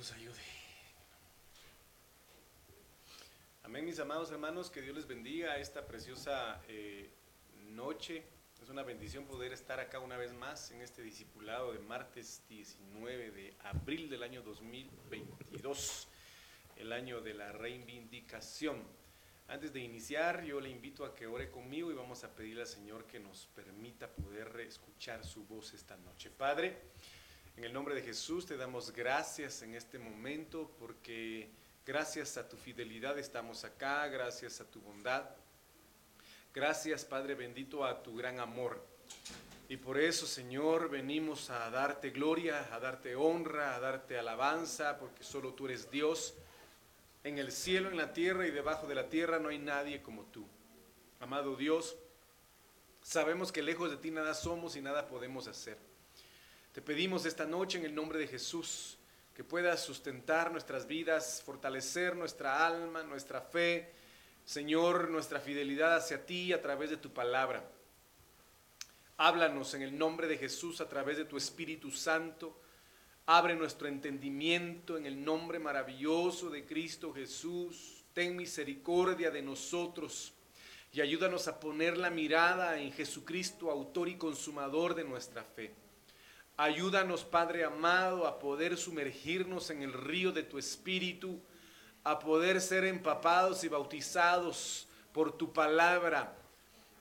nos ayude. Amén, mis amados hermanos, que Dios les bendiga esta preciosa eh, noche. Es una bendición poder estar acá una vez más en este discipulado de martes 19 de abril del año 2022, el año de la reivindicación. Antes de iniciar, yo le invito a que ore conmigo y vamos a pedirle al Señor que nos permita poder escuchar su voz esta noche. Padre, en el nombre de Jesús te damos gracias en este momento porque gracias a tu fidelidad estamos acá, gracias a tu bondad. Gracias Padre bendito a tu gran amor. Y por eso, Señor, venimos a darte gloria, a darte honra, a darte alabanza, porque solo tú eres Dios. En el cielo, en la tierra y debajo de la tierra no hay nadie como tú. Amado Dios, sabemos que lejos de ti nada somos y nada podemos hacer. Te pedimos esta noche en el nombre de Jesús que puedas sustentar nuestras vidas, fortalecer nuestra alma, nuestra fe, Señor, nuestra fidelidad hacia ti a través de tu palabra. Háblanos en el nombre de Jesús a través de tu Espíritu Santo. Abre nuestro entendimiento en el nombre maravilloso de Cristo Jesús. Ten misericordia de nosotros y ayúdanos a poner la mirada en Jesucristo, autor y consumador de nuestra fe. Ayúdanos, Padre amado, a poder sumergirnos en el río de tu Espíritu, a poder ser empapados y bautizados por tu palabra.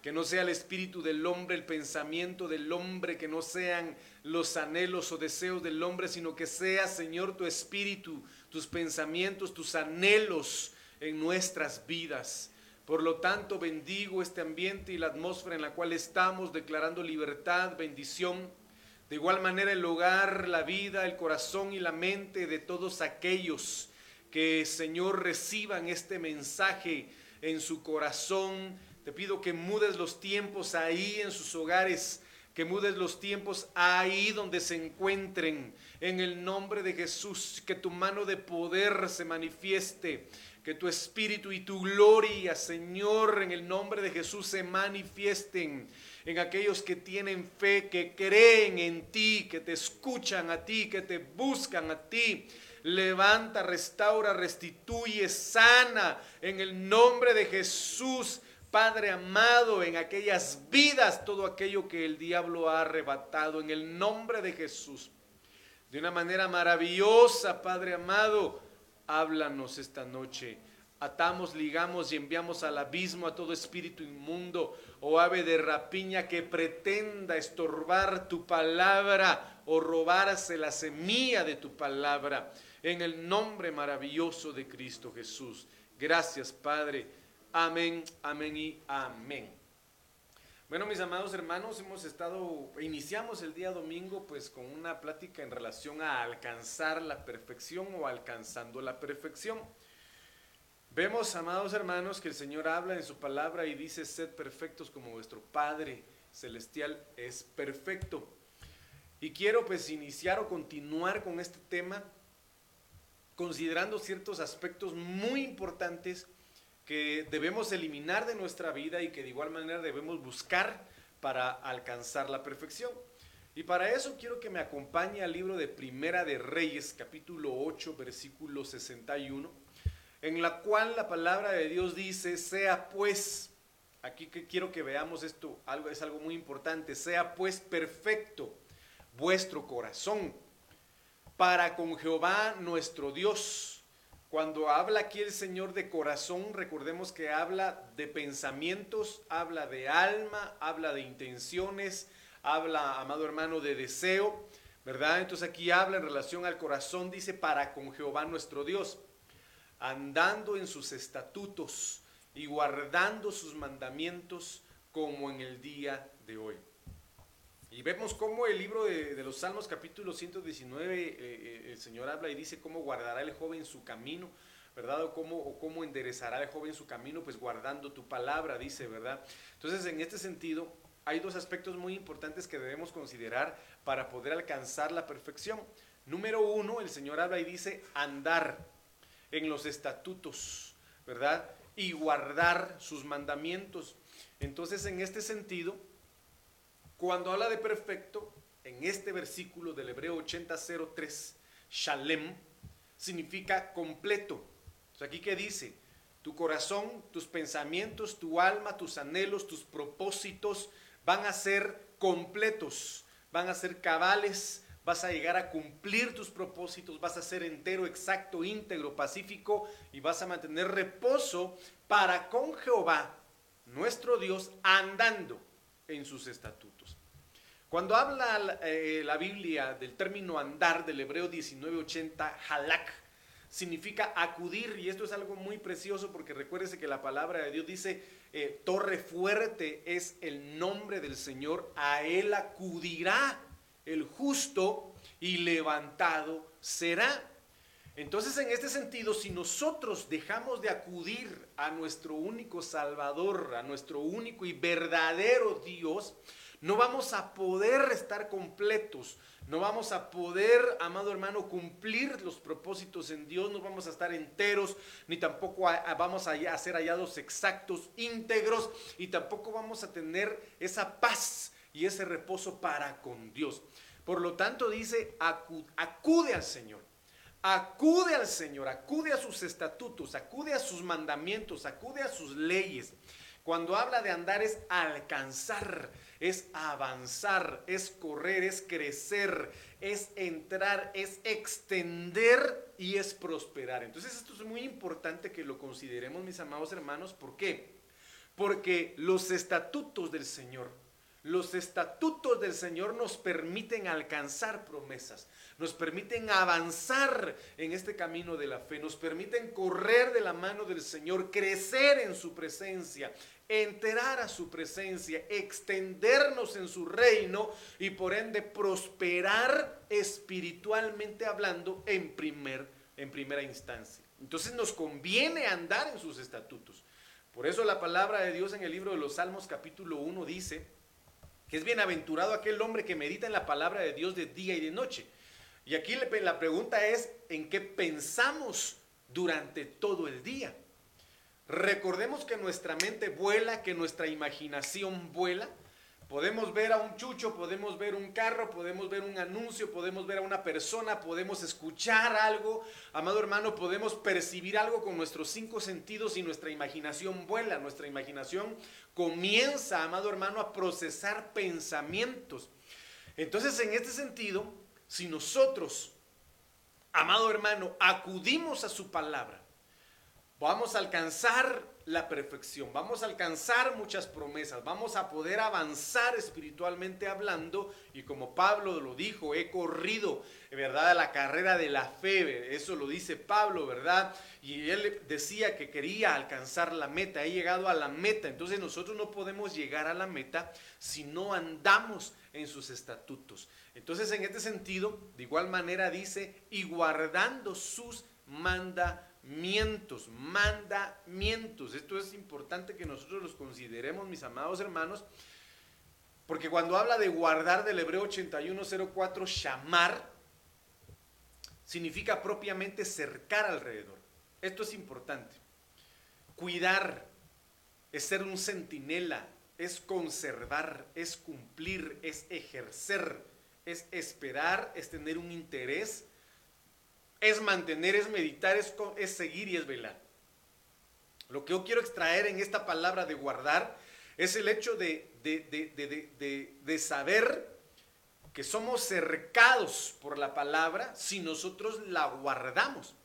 Que no sea el espíritu del hombre, el pensamiento del hombre, que no sean los anhelos o deseos del hombre, sino que sea, Señor, tu espíritu, tus pensamientos, tus anhelos en nuestras vidas. Por lo tanto, bendigo este ambiente y la atmósfera en la cual estamos, declarando libertad, bendición de igual manera el hogar, la vida, el corazón y la mente de todos aquellos que Señor reciban este mensaje en su corazón. Te pido que mudes los tiempos ahí en sus hogares, que mudes los tiempos ahí donde se encuentren. En el nombre de Jesús, que tu mano de poder se manifieste, que tu espíritu y tu gloria, Señor, en el nombre de Jesús se manifiesten en aquellos que tienen fe, que creen en ti, que te escuchan a ti, que te buscan a ti. Levanta, restaura, restituye, sana en el nombre de Jesús. Padre amado, en aquellas vidas, todo aquello que el diablo ha arrebatado, en el nombre de Jesús. De una manera maravillosa, Padre amado, háblanos esta noche Atamos, ligamos y enviamos al abismo a todo espíritu inmundo o ave de rapiña que pretenda estorbar tu palabra o robarse la semilla de tu palabra. En el nombre maravilloso de Cristo Jesús. Gracias, Padre. Amén, amén y amén. Bueno, mis amados hermanos, hemos estado, iniciamos el día domingo pues con una plática en relación a alcanzar la perfección o alcanzando la perfección. Vemos, amados hermanos, que el Señor habla en su palabra y dice, sed perfectos como vuestro Padre Celestial es perfecto. Y quiero pues iniciar o continuar con este tema considerando ciertos aspectos muy importantes que debemos eliminar de nuestra vida y que de igual manera debemos buscar para alcanzar la perfección. Y para eso quiero que me acompañe al libro de Primera de Reyes, capítulo 8, versículo 61 en la cual la palabra de Dios dice, sea pues, aquí que quiero que veamos esto, algo, es algo muy importante, sea pues perfecto vuestro corazón para con Jehová nuestro Dios. Cuando habla aquí el Señor de corazón, recordemos que habla de pensamientos, habla de alma, habla de intenciones, habla, amado hermano, de deseo, ¿verdad? Entonces aquí habla en relación al corazón, dice, para con Jehová nuestro Dios andando en sus estatutos y guardando sus mandamientos como en el día de hoy. Y vemos cómo el libro de, los Salmos capítulo 119, eh, eh, el Señor habla y dice cómo guardará el joven su camino, ¿verdad? O cómo, o cómo enderezará el joven su camino, pues guardando tu palabra, dice, ¿verdad? Entonces, en este sentido, hay dos aspectos muy importantes que debemos considerar para poder alcanzar la perfección. Número uno, el Señor habla y dice andar en los estatutos, ¿verdad? Y guardar sus mandamientos. Entonces, en este sentido, cuando habla de perfecto, en este versículo del Hebreo 80.03, Shalem, significa completo. aquí que dice, tu corazón, tus pensamientos, tu alma, tus anhelos, tus propósitos van a ser completos, van a ser cabales, vas a llegar a cumplir tus propósitos, vas a ser entero, exacto, íntegro, pacífico y vas a mantener reposo para con Jehová, nuestro Dios, andando en sus estatutos. Cuando habla eh, la Biblia del término andar del hebreo 1980, halak, significa acudir, y esto es algo muy precioso porque recuérdese que la palabra de Dios dice, eh, torre fuerte es el nombre del Señor, a él acudirá el justo y levantado será. Entonces, en este sentido, si nosotros dejamos de acudir a nuestro único Salvador, a nuestro único y verdadero Dios, no vamos a poder estar completos, no vamos a poder, amado hermano, cumplir los propósitos en Dios, no vamos a estar enteros, ni tampoco vamos a, ser hallados exactos, íntegros, y tampoco vamos a tener esa paz y ese reposo para con Dios. Por lo tanto, dice, acude al Señor. Acude al Señor, acude a sus estatutos, acude a sus mandamientos, acude a sus leyes. Cuando habla de andar es alcanzar, es avanzar, es correr, es crecer, es entrar, es extender y es prosperar. Entonces esto es muy importante que lo consideremos, mis amados hermanos. ¿Por qué? Porque los estatutos del Señor, los estatutos del Señor nos permiten alcanzar promesas, nos permiten avanzar en este camino de la fe, nos permiten correr de la mano del Señor, crecer en su presencia, enterar a su presencia, extendernos en su reino y por ende prosperar espiritualmente hablando en, primer, en primera instancia. Entonces nos conviene andar en sus estatutos. Por eso la palabra de Dios en el libro de los Salmos capítulo 1 dice, que es bienaventurado aquel hombre que medita en la palabra de Dios de día y de noche. Y aquí la pregunta es, ¿en qué pensamos durante todo el día? Recordemos que nuestra mente vuela, que nuestra imaginación vuela, Podemos ver a un chucho, podemos ver un carro, podemos ver un anuncio, podemos ver a una persona, podemos escuchar algo. Amado hermano, podemos percibir algo con nuestros cinco sentidos y nuestra imaginación vuela. Nuestra imaginación comienza, amado hermano, a procesar pensamientos. Entonces, en este sentido, si nosotros, amado hermano, acudimos a su palabra, vamos a alcanzar la perfección, vamos a alcanzar muchas promesas, vamos a poder avanzar espiritualmente hablando y como Pablo lo dijo, he corrido, ¿verdad? La carrera de la fe, eso lo dice Pablo, ¿verdad? Y él decía que quería alcanzar la meta, he llegado a la meta, entonces nosotros no podemos llegar a la meta si no andamos en sus estatutos. Entonces en este sentido, de igual manera dice, y guardando sus mandamientos mientos, mandamientos. Esto es importante que nosotros los consideremos, mis amados hermanos, porque cuando habla de guardar del hebreo 8104, llamar, significa propiamente cercar alrededor. Esto es importante. Cuidar es ser un centinela, es conservar, es cumplir, es ejercer, es esperar, es tener un interés, es mantener, es meditar, es, es seguir y es velar. Lo que yo quiero extraer en esta palabra de guardar es el hecho de, de, saber que somos cercados por la palabra si nosotros la guardamos.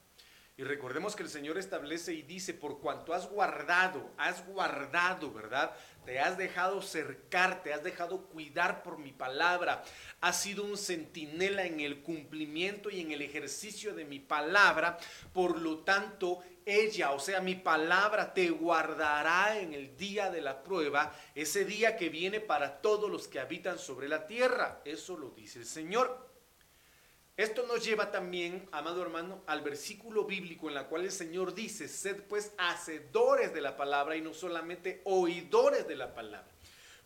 Y recordemos que el Señor establece y dice, por cuanto has guardado, has guardado, ¿verdad? Te has dejado cercar, te has dejado cuidar por mi palabra. Has sido un centinela en el cumplimiento y en el ejercicio de mi palabra. Por lo tanto, ella, o sea, mi palabra, te guardará en el día de la prueba, ese día que viene para todos los que habitan sobre la tierra. Eso lo dice el Señor. Esto nos lleva también, amado hermano, al versículo bíblico en la cual el Señor dice, sed pues hacedores de la palabra y no solamente oidores de la palabra.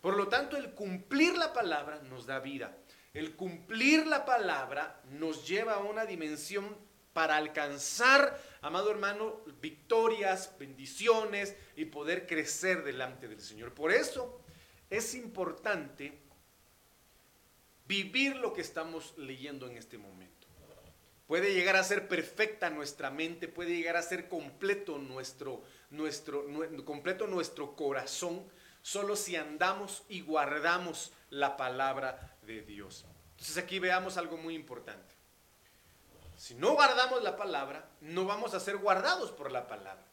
Por lo tanto, el cumplir la palabra nos da vida. El cumplir la palabra nos lleva a una dimensión para alcanzar, amado hermano, victorias, bendiciones y poder crecer delante del Señor. Por eso es importante vivir lo que estamos leyendo en este momento. puede llegar a ser perfecta nuestra mente, puede llegar a ser completo nuestro, nuestro, completo nuestro corazón, solo si andamos y guardamos la palabra de Dios. Entonces aquí veamos algo muy importante. Si no guardamos la palabra, no vamos a ser guardados por la palabra.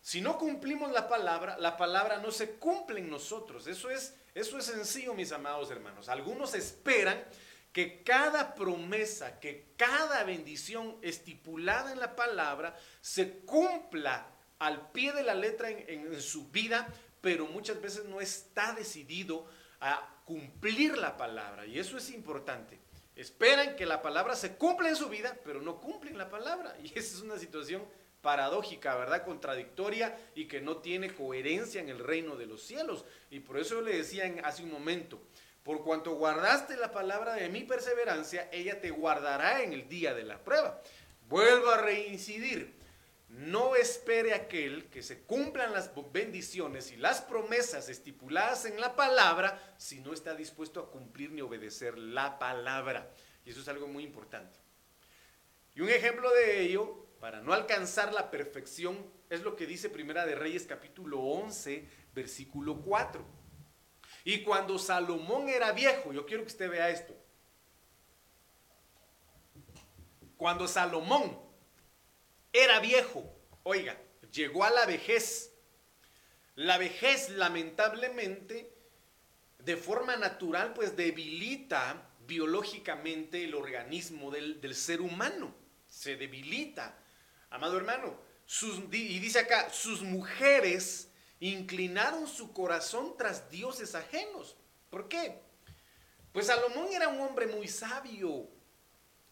Si no cumplimos la palabra, la palabra no se cumple en nosotros. Eso es, eso es sencillo, mis amados hermanos. Algunos esperan que cada promesa, que cada bendición estipulada en la palabra se cumpla al pie de la letra en, su vida, pero muchas veces no está decidido a cumplir la palabra. Y eso es importante. Esperan que la palabra se cumpla en su vida, pero no cumplen la palabra. Y esa es una situación paradójica, ¿verdad? Contradictoria y que no tiene coherencia en el reino de los cielos. Y por eso le decía hace un momento, por cuanto guardaste la palabra de mi perseverancia, ella te guardará en el día de la prueba. Vuelvo a reincidir. No espere aquel que se cumplan las bendiciones y las promesas estipuladas en la palabra si no está dispuesto a cumplir ni obedecer la palabra. Y eso es algo muy importante. Y un ejemplo de ello, para no alcanzar la perfección, es lo que dice Primera de Reyes capítulo 11, versículo 4. Y cuando Salomón era viejo, yo quiero que usted vea esto. Cuando Salomón era viejo, oiga, llegó a la vejez. La vejez lamentablemente, de forma natural, pues debilita biológicamente el organismo del, ser humano. Se debilita. Amado hermano, y dice acá, sus mujeres inclinaron su corazón tras dioses ajenos. ¿Por qué? Pues Salomón era un hombre muy sabio,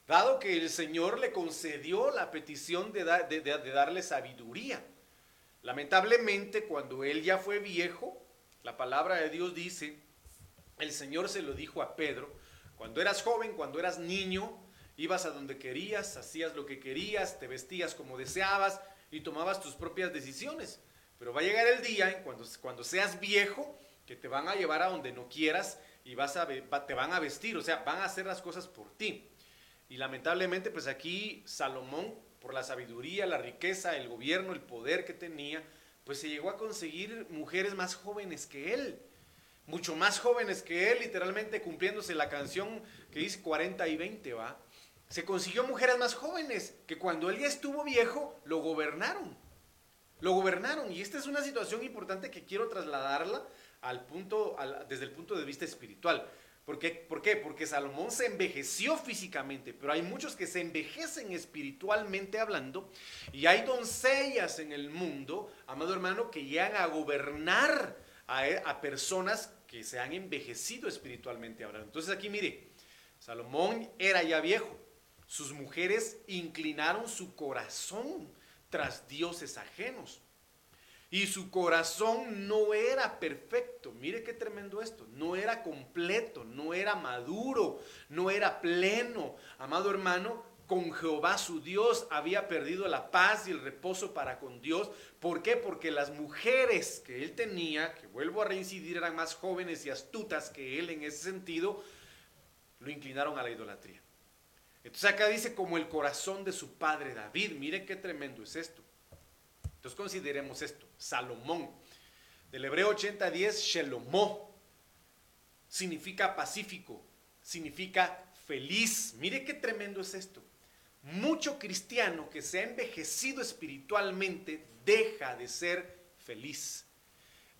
dado que el Señor le concedió la petición de, darle sabiduría. Lamentablemente, cuando él ya fue viejo, la palabra de Dios dice, el Señor se lo dijo a Pedro, cuando eras joven, cuando eras niño, ibas a donde querías, hacías lo que querías, te vestías como deseabas y tomabas tus propias decisiones. Pero va a llegar el día en cuando, cuando seas viejo que te van a llevar a donde no quieras y vas a, te van a vestir, o sea, van a hacer las cosas por ti. Y lamentablemente, pues aquí Salomón, por la sabiduría, la riqueza, el gobierno, el poder que tenía, pues se llegó a conseguir mujeres más jóvenes que él, mucho más jóvenes que él, literalmente cumpliéndose la canción que dice 40 y 20, ¿va? Se consiguió mujeres más jóvenes que cuando él ya estuvo viejo lo gobernaron. Lo gobernaron y esta es una situación importante que quiero trasladarla al punto, desde el punto de vista espiritual. ¿Por qué? ¿Por qué? Porque Salomón se envejeció físicamente, pero hay muchos que se envejecen espiritualmente hablando y hay doncellas en el mundo, amado hermano, que llegan a gobernar a, a personas que se han envejecido espiritualmente hablando. Entonces aquí mire, Salomón era ya viejo, sus mujeres inclinaron su corazón tras dioses ajenos. Y su corazón no era perfecto. Mire qué tremendo esto. No era completo, no era maduro, no era pleno. Amado hermano, con Jehová su Dios había perdido la paz y el reposo para con Dios. ¿Por qué? Porque las mujeres que él tenía, que vuelvo a reincidir, eran más jóvenes y astutas que él en ese sentido, lo inclinaron a la idolatría. Entonces acá dice como el corazón de su padre David. Mire qué tremendo es esto. Entonces consideremos esto. Salomón. Del hebreo 8010, Shelomó. Significa pacífico. Significa feliz. Mire qué tremendo es esto. Mucho cristiano que se ha envejecido espiritualmente deja de ser feliz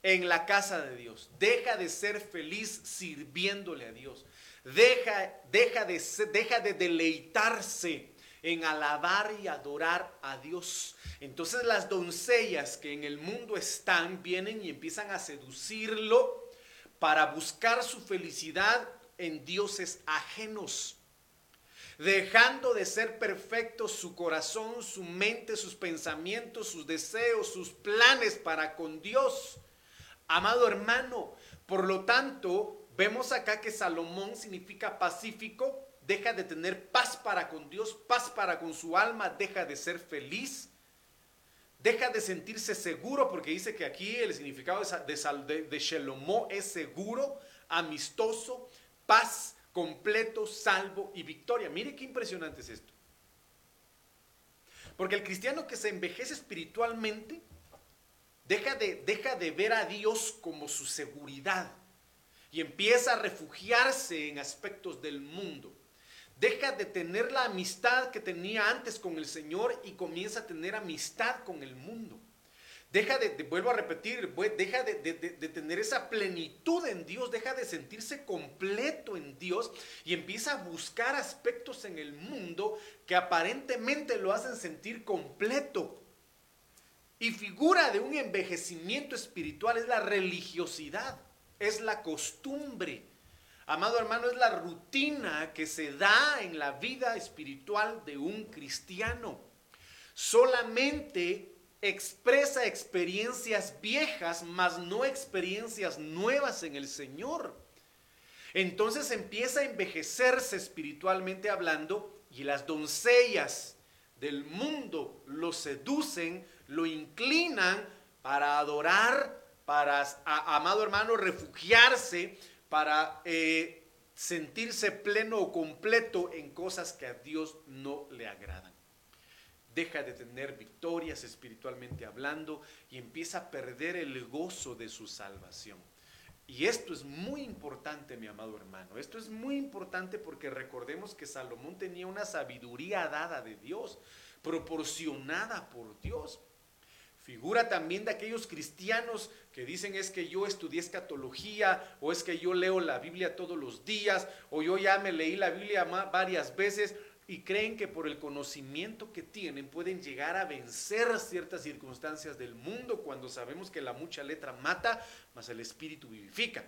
en la casa de Dios. Deja de ser feliz sirviéndole a Dios deja, deja, de, deja de deleitarse en alabar y adorar a Dios. Entonces las doncellas que en el mundo están vienen y empiezan a seducirlo para buscar su felicidad en dioses ajenos. Dejando de ser perfecto su corazón, su mente, sus pensamientos, sus deseos, sus planes para con Dios. Amado hermano, por lo tanto, Vemos acá que Salomón significa pacífico, deja de tener paz para con Dios, paz para con su alma, deja de ser feliz, deja de sentirse seguro, porque dice que aquí el significado de, de, es seguro, amistoso, paz, completo, salvo y victoria. Mire qué impresionante es esto. Porque el cristiano que se envejece espiritualmente deja de, deja de ver a Dios como su seguridad y empieza a refugiarse en aspectos del mundo. Deja de tener la amistad que tenía antes con el Señor y comienza a tener amistad con el mundo. Deja de, vuelvo a repetir, deja de, de, tener esa plenitud en Dios, deja de sentirse completo en Dios y empieza a buscar aspectos en el mundo que aparentemente lo hacen sentir completo. Y figura de un envejecimiento espiritual es la religiosidad, es la costumbre. Amado hermano, es la rutina que se da en la vida espiritual de un cristiano. Solamente expresa experiencias viejas, mas no experiencias nuevas en el Señor. Entonces empieza a envejecerse espiritualmente hablando y las doncellas del mundo lo seducen, lo inclinan para adorar, para, amado hermano, refugiarse, para eh, sentirse pleno o completo en cosas que a Dios no le agradan deja de tener victorias espiritualmente hablando y empieza a perder el gozo de su salvación. Y esto es muy importante, mi amado hermano. Esto es muy importante porque recordemos que Salomón tenía una sabiduría dada de Dios, proporcionada por Dios. Figura también de aquellos cristianos que dicen es que yo estudié escatología o es que yo leo la Biblia todos los días o yo ya me leí la Biblia varias veces y creen que por el conocimiento que tienen pueden llegar a vencer ciertas circunstancias del mundo cuando sabemos que la mucha letra mata, mas el espíritu vivifica.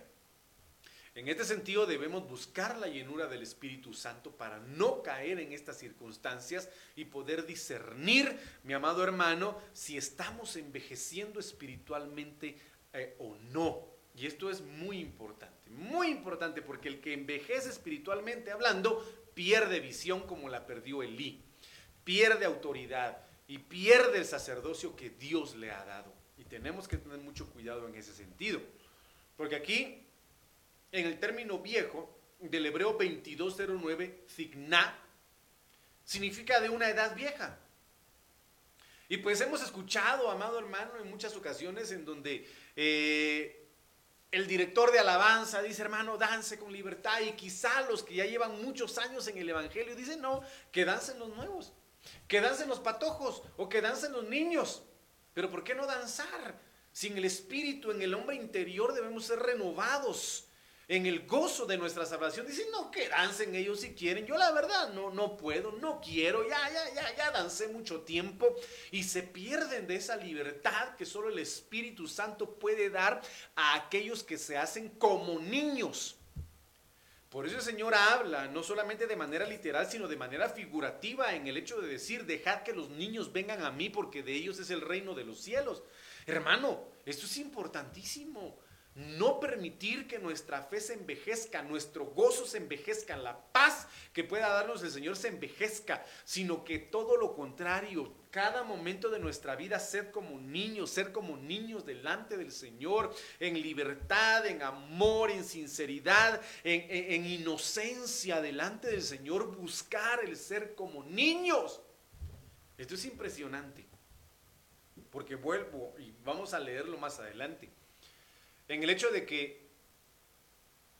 En este sentido debemos buscar la llenura del Espíritu Santo para no caer en estas circunstancias y poder discernir, mi amado hermano, si estamos envejeciendo espiritualmente eh, o no. Y esto es muy importante, muy importante porque el que envejece espiritualmente hablando pierde visión como la perdió Elí, pierde autoridad y pierde el sacerdocio que Dios le ha dado. Y tenemos que tener mucho cuidado en ese sentido. Porque aquí, en el término viejo del hebreo 2209, signa, significa de una edad vieja. Y pues hemos escuchado, amado hermano, en muchas ocasiones en donde eh, el director de alabanza dice, hermano, dance con libertad. Y quizá los que ya llevan muchos años en el Evangelio dicen, no, que dancen los nuevos, que dancen los patojos o que dancen los niños. Pero ¿por qué no danzar? Sin el espíritu en el hombre interior debemos ser renovados en el gozo de nuestra salvación. Dicen, no, que dancen ellos si quieren. Yo la verdad no, no puedo, no quiero, ya, ya, ya, ya dancé mucho tiempo. Y se pierden de esa libertad que solo el Espíritu Santo puede dar a aquellos que se hacen como niños. Por eso el Señor habla, no solamente de manera literal, sino de manera figurativa en el hecho de decir, dejad que los niños vengan a mí porque de ellos es el reino de los cielos. Hermano, esto es importantísimo no permitir que nuestra fe se envejezca, nuestro gozo se envejezca, la paz que pueda darnos el Señor se envejezca, sino que todo lo contrario, cada momento de nuestra vida ser como niños, ser como niños delante del Señor, en libertad, en amor, en sinceridad, en, inocencia delante del Señor, buscar el ser como niños. Esto es impresionante, porque vuelvo y vamos a leerlo más adelante en el hecho de que,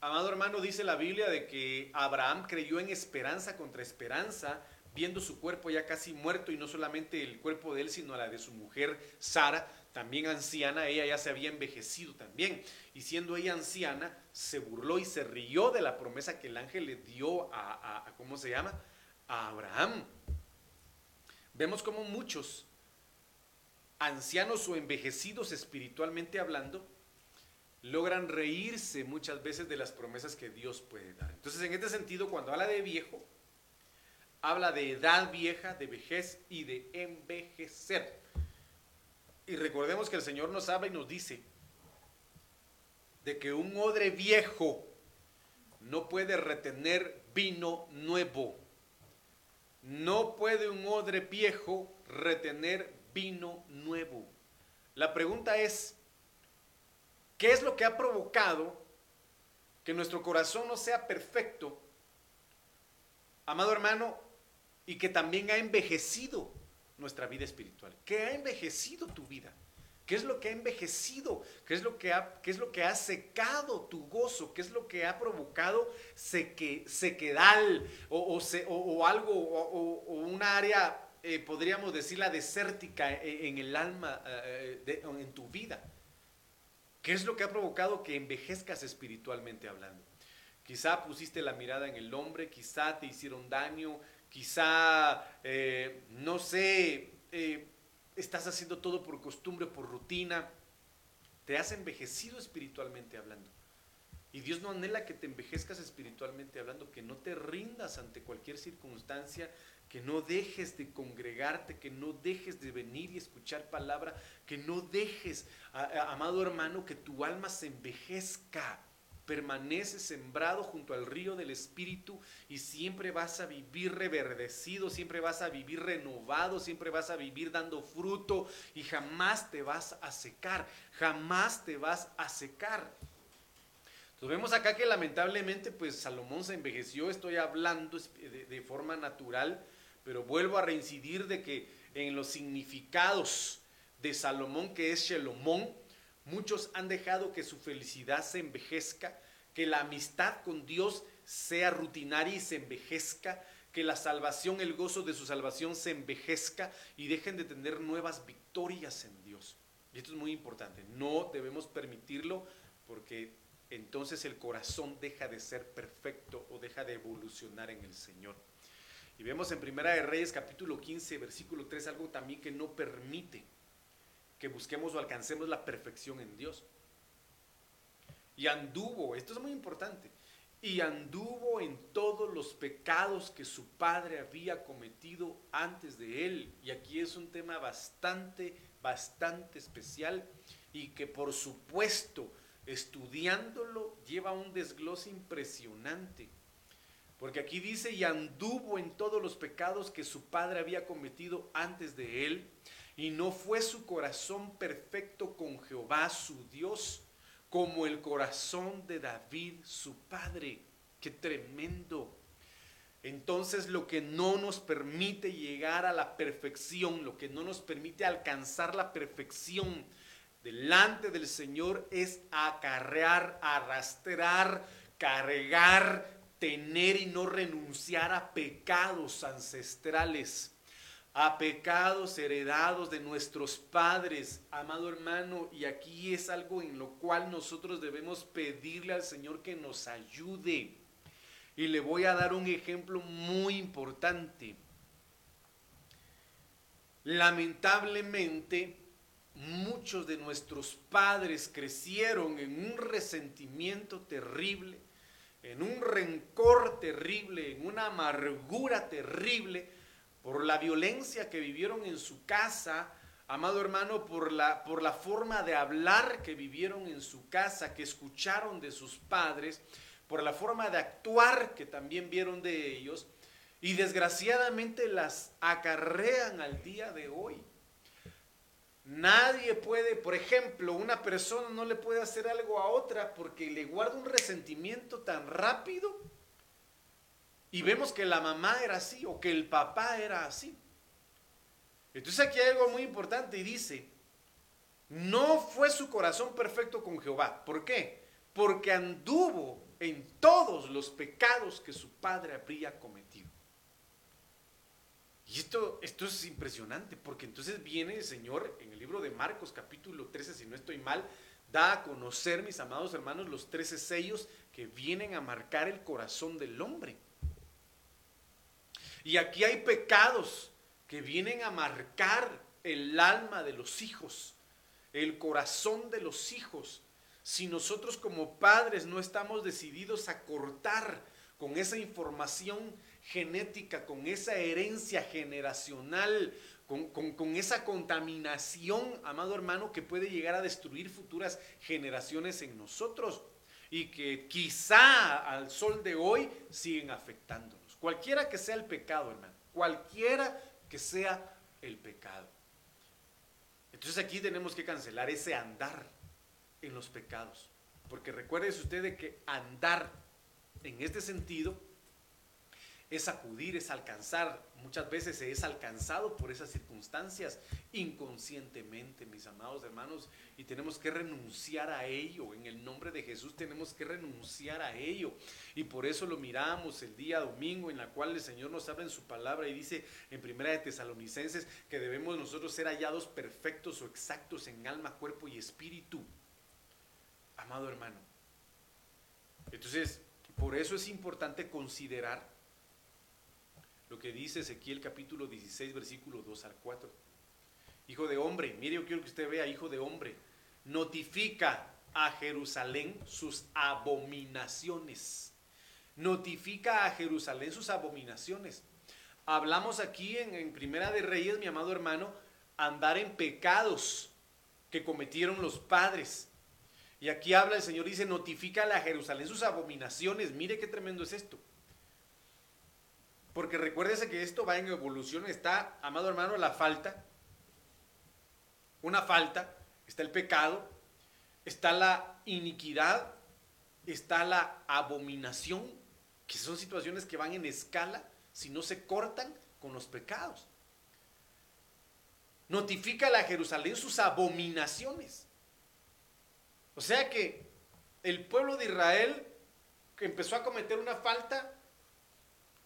amado hermano, dice la Biblia de que Abraham creyó en esperanza contra esperanza, viendo su cuerpo ya casi muerto y no solamente el cuerpo de él, sino la de su mujer Sara, también anciana, ella ya se había envejecido también. Y siendo ella anciana, se burló y se rió de la promesa que el ángel le dio a, a ¿cómo se llama? A Abraham. Vemos como muchos ancianos o envejecidos espiritualmente hablando, logran reírse muchas veces de las promesas que Dios puede dar. Entonces, en este sentido, cuando habla de viejo, habla de edad vieja, de vejez y de envejecer. Y recordemos que el Señor nos habla y nos dice de que un odre viejo no puede retener vino nuevo. No puede un odre viejo retener vino nuevo. La pregunta es, ¿Qué es lo que ha provocado que nuestro corazón no sea perfecto, amado hermano, y que también ha envejecido nuestra vida espiritual? ¿Qué ha envejecido tu vida? ¿Qué es lo que ha envejecido? ¿Qué es lo que ha, qué es lo que ha secado tu gozo? ¿Qué es lo que ha provocado seque, sequedal o, o, algo o, una área, eh, podríamos decirla, desértica e, en, el alma, eh, en tu vida? ¿Qué es lo que ha provocado que envejezcas espiritualmente hablando? Quizá pusiste la mirada en el hombre, quizá te hicieron daño, quizá, eh, no sé, estás haciendo todo por costumbre, por rutina, te has envejecido espiritualmente hablando. Y Dios no anhela que te envejezcas espiritualmente hablando, que no te rindas ante cualquier circunstancia, que no dejes de congregarte, que no dejes de venir y escuchar palabra, que no dejes, amado hermano, que tu alma se envejezca permanece sembrado junto al río del Espíritu y siempre vas a vivir reverdecido, siempre vas a vivir renovado, siempre vas a vivir dando fruto y jamás te vas a secar, jamás te vas a secar. Entonces vemos acá que lamentablemente pues Salomón se envejeció, estoy hablando de, de forma natural, pero vuelvo a reincidir de que en los significados de Salomón, que es Shelomón, Muchos han dejado que su felicidad se envejezca, que la amistad con Dios sea rutinaria y se envejezca, que la salvación, el gozo de su salvación se envejezca y dejen de tener nuevas victorias en Dios. Y esto es muy importante, no debemos permitirlo porque entonces el corazón deja de ser perfecto o deja de evolucionar en el Señor. Y vemos en Primera de Reyes capítulo 15, versículo 3 algo también que no permite que busquemos o alcancemos la perfección en Dios. Y anduvo, esto es muy importante, y anduvo en todos los pecados que su padre había cometido antes de él. Y aquí es un tema bastante, bastante especial y que por supuesto, estudiándolo, lleva un desglose impresionante. Porque aquí dice, y anduvo en todos los pecados que su padre había cometido antes de él, y no fue su corazón perfecto con Jehová su Dios, como el corazón de David su padre. Qué tremendo. Entonces lo que no nos permite llegar a la perfección, lo que no nos permite alcanzar la perfección delante del Señor es acarrear, arrastrar, cargar, tener y no renunciar a pecados ancestrales a pecados heredados de nuestros padres, amado hermano, y aquí es algo en lo cual nosotros debemos pedirle al Señor que nos ayude. Y le voy a dar un ejemplo muy importante. Lamentablemente, muchos de nuestros padres crecieron en un resentimiento terrible, en un rencor terrible, en una amargura terrible, por la violencia que vivieron en su casa, amado hermano, por la, por la forma de hablar que vivieron en su casa, que escucharon de sus padres, por la forma de actuar que también vieron de ellos, y desgraciadamente las acarrean al día de hoy. Nadie puede, por ejemplo, una persona no le puede hacer algo a otra porque le guarda un resentimiento tan rápido y vemos que la mamá era así o que el papá era así. Entonces aquí hay algo muy importante y dice, no fue su corazón perfecto con Jehová. ¿Por qué? Porque anduvo en todos los pecados que su padre habría cometido. Y esto, esto es impresionante, porque entonces viene el Señor en el libro de Marcos capítulo 13, si no estoy mal, da a conocer, mis amados hermanos, los 13 sellos que vienen a marcar el corazón del hombre. Y aquí hay pecados que vienen a marcar el alma de los hijos, el corazón de los hijos. Si nosotros como padres no estamos decididos a cortar con esa información genética, con esa herencia generacional, con, esa contaminación, amado hermano, que puede llegar a destruir futuras generaciones en nosotros y que quizá al sol de hoy siguen afectando. Cualquiera que sea el pecado, hermano. Cualquiera que sea el pecado. Entonces aquí tenemos que cancelar ese andar en los pecados. Porque recuérdese usted de que andar en este sentido es acudir, es alcanzar. Muchas veces se es alcanzado por esas circunstancias inconscientemente, mis amados hermanos, y tenemos que renunciar a ello. En el nombre de Jesús tenemos que renunciar a ello. Y por eso lo miramos el día domingo en la cual el Señor nos habla en su palabra y dice en Primera de Tesalonicenses que debemos nosotros ser hallados perfectos o exactos en alma, cuerpo y espíritu. Amado hermano. Entonces, por eso es importante considerar lo que dice Ezequiel capítulo 16, versículo 2 al 4. Hijo de hombre, mire, yo quiero que usted vea, hijo de hombre, notifica a Jerusalén sus abominaciones. Notifica a Jerusalén sus abominaciones. Hablamos aquí en, en Primera de Reyes, mi amado hermano, andar en pecados que cometieron los padres. Y aquí habla el Señor, dice, notifica a Jerusalén sus abominaciones. Mire qué tremendo es esto. Porque recuérdese que esto va en evolución. Está, amado hermano, la falta. Una falta. Está el pecado. Está la iniquidad. Está la abominación. Que son situaciones que van en escala si no se cortan con los pecados. Notifica a Jerusalén sus abominaciones. O sea que el pueblo de Israel empezó a cometer una falta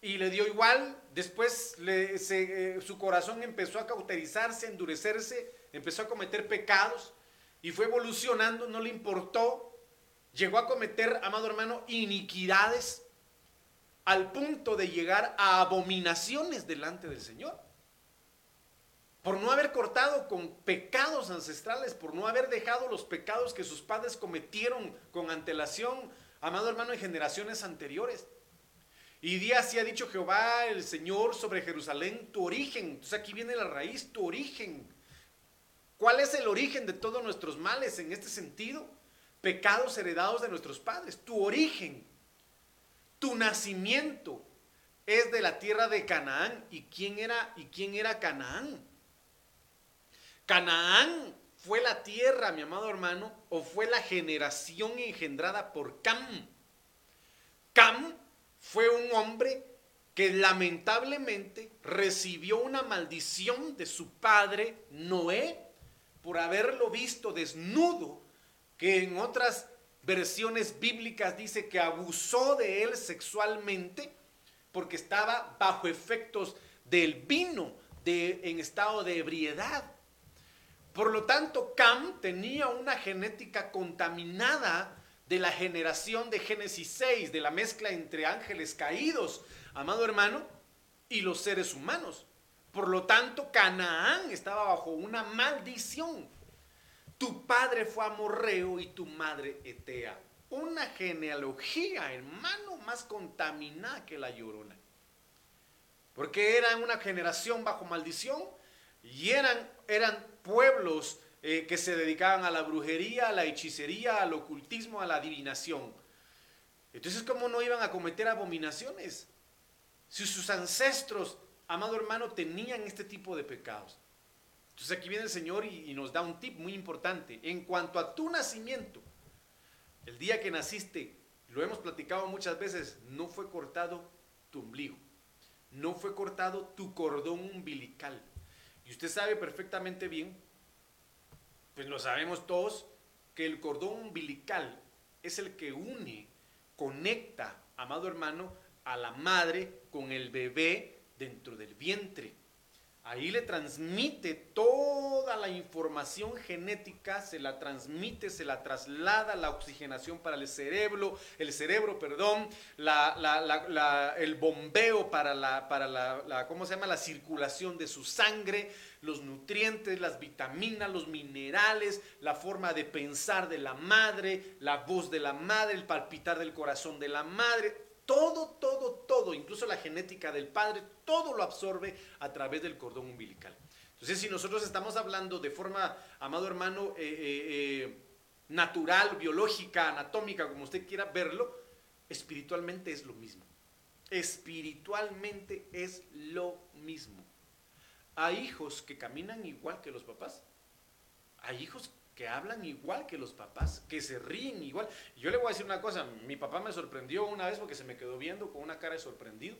y le dio igual, después eh, su corazón empezó a cauterizarse, a endurecerse, empezó a cometer pecados y fue evolucionando, no le importó, llegó a cometer, amado hermano, iniquidades al punto de llegar a abominaciones delante del Señor. Por no haber cortado con pecados ancestrales, por no haber dejado los pecados que sus padres cometieron con antelación, amado hermano, en generaciones anteriores. Y día así ha dicho Jehová el Señor sobre Jerusalén, tu origen. Entonces aquí viene la raíz, tu origen. ¿Cuál es el origen de todos nuestros males en este sentido? Pecados heredados de nuestros padres. Tu origen, tu nacimiento es de la tierra de Canaán. ¿Y quién era, y quién era Canaán? Canaán fue la tierra, mi amado hermano, o fue la generación engendrada por Cam. Cam fue un hombre que lamentablemente recibió una maldición de su padre Noé por haberlo visto desnudo, que en otras versiones bíblicas dice que abusó de él sexualmente porque estaba bajo efectos del vino de, en estado de ebriedad. Por lo tanto, Cam tenía una genética contaminada de la generación de Génesis 6, de la mezcla entre ángeles caídos, amado hermano, y los seres humanos. Por lo tanto, Canaán estaba bajo una maldición. Tu padre fue amorreo y tu madre etea. Una genealogía, hermano, más contaminada que la llorona. Porque eran una generación bajo maldición y eran, pueblos eh, que se dedicaban a la brujería, a la hechicería, al ocultismo, a la adivinación. Entonces, ¿cómo no iban a cometer abominaciones? Si sus ancestros, amado hermano, tenían este tipo de pecados. Entonces aquí viene el Señor y, y nos da un tip muy importante. En cuanto a tu nacimiento, el día que naciste, lo hemos platicado muchas veces, no fue cortado tu ombligo, no fue cortado tu cordón umbilical. Y usted sabe perfectamente bien pues lo sabemos todos, que el cordón umbilical es el que une, conecta, amado hermano, a la madre con el bebé dentro del vientre. Ahí le transmite toda la información genética, se la transmite, se la traslada la oxigenación para el cerebro, el cerebro, perdón, el bombeo para la, para la, ¿cómo se llama? La circulación de su sangre, los nutrientes, las vitaminas, los minerales, la forma de pensar de la madre, la voz de la madre, el palpitar del corazón de la madre, todo, todo, todo, incluso la genética del padre, todo lo absorbe a través del cordón umbilical. Entonces, si nosotros estamos hablando de forma, amado hermano, eh, eh, eh, natural, biológica, anatómica, como usted quiera verlo, espiritualmente es lo mismo. Espiritualmente es lo mismo. Hay hijos que caminan igual que los papás. Hay hijos que hablan igual que los papás, que se ríen igual. Yo le voy a decir una cosa, mi papá me sorprendió una vez porque se me quedó viendo con una cara de sorprendido,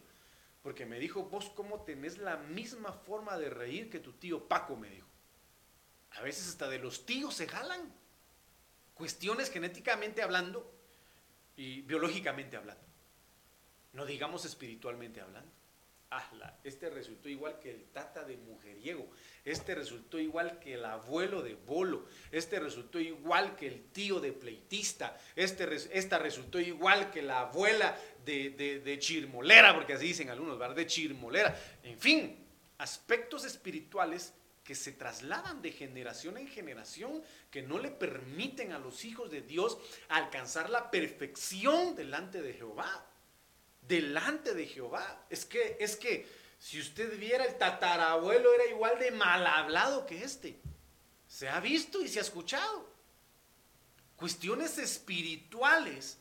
Porque me dijo, vos cómo tenés la misma forma de reír que tu tío Paco, me dijo. A veces hasta de los tíos se jalan. Cuestiones genéticamente hablando y biológicamente hablando. No digamos espiritualmente hablando. Este resultó igual que el tata de mujeriego. Este resultó igual que el abuelo de bolo. Este resultó igual que el tío de pleitista. Este, esta resultó igual que la abuela de, chirmolera, porque así dicen algunos, ¿verdad? De chirmolera. En fin, aspectos espirituales que se trasladan de generación en generación, que no le permiten a los hijos de Dios alcanzar la perfección delante de Jehová. Delante de Jehová. Es que, es que, si usted viera el tatarabuelo era igual de mal hablado que este. Se ha visto y se ha escuchado. Cuestiones espirituales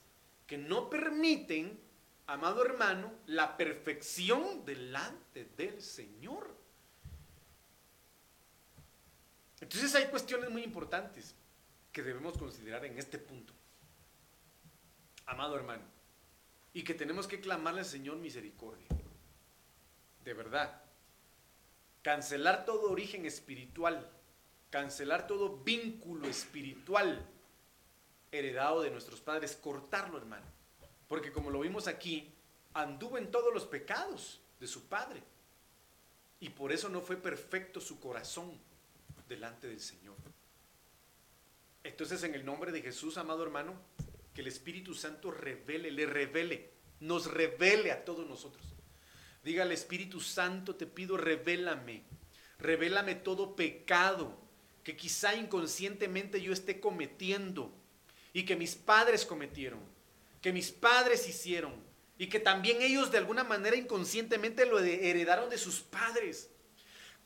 que no permiten, amado hermano, la perfección delante del Señor. Entonces hay cuestiones muy importantes que debemos considerar en este punto, amado hermano, y que tenemos que clamarle al Señor misericordia. De verdad. Cancelar todo origen espiritual, cancelar todo vínculo espiritual heredado de nuestros padres, cortarlo, hermano. Porque como lo vimos aquí, anduvo en todos los pecados de su padre. Y por eso no fue perfecto su corazón delante del Señor. Entonces, en el nombre de Jesús, amado hermano, que el Espíritu Santo revele, le revele, nos revele a todos nosotros. Diga al Espíritu Santo, te pido, revélame, revélame todo pecado que quizá inconscientemente yo esté cometiendo y que mis padres cometieron, que mis padres hicieron y que también ellos de alguna manera inconscientemente lo heredaron de sus padres.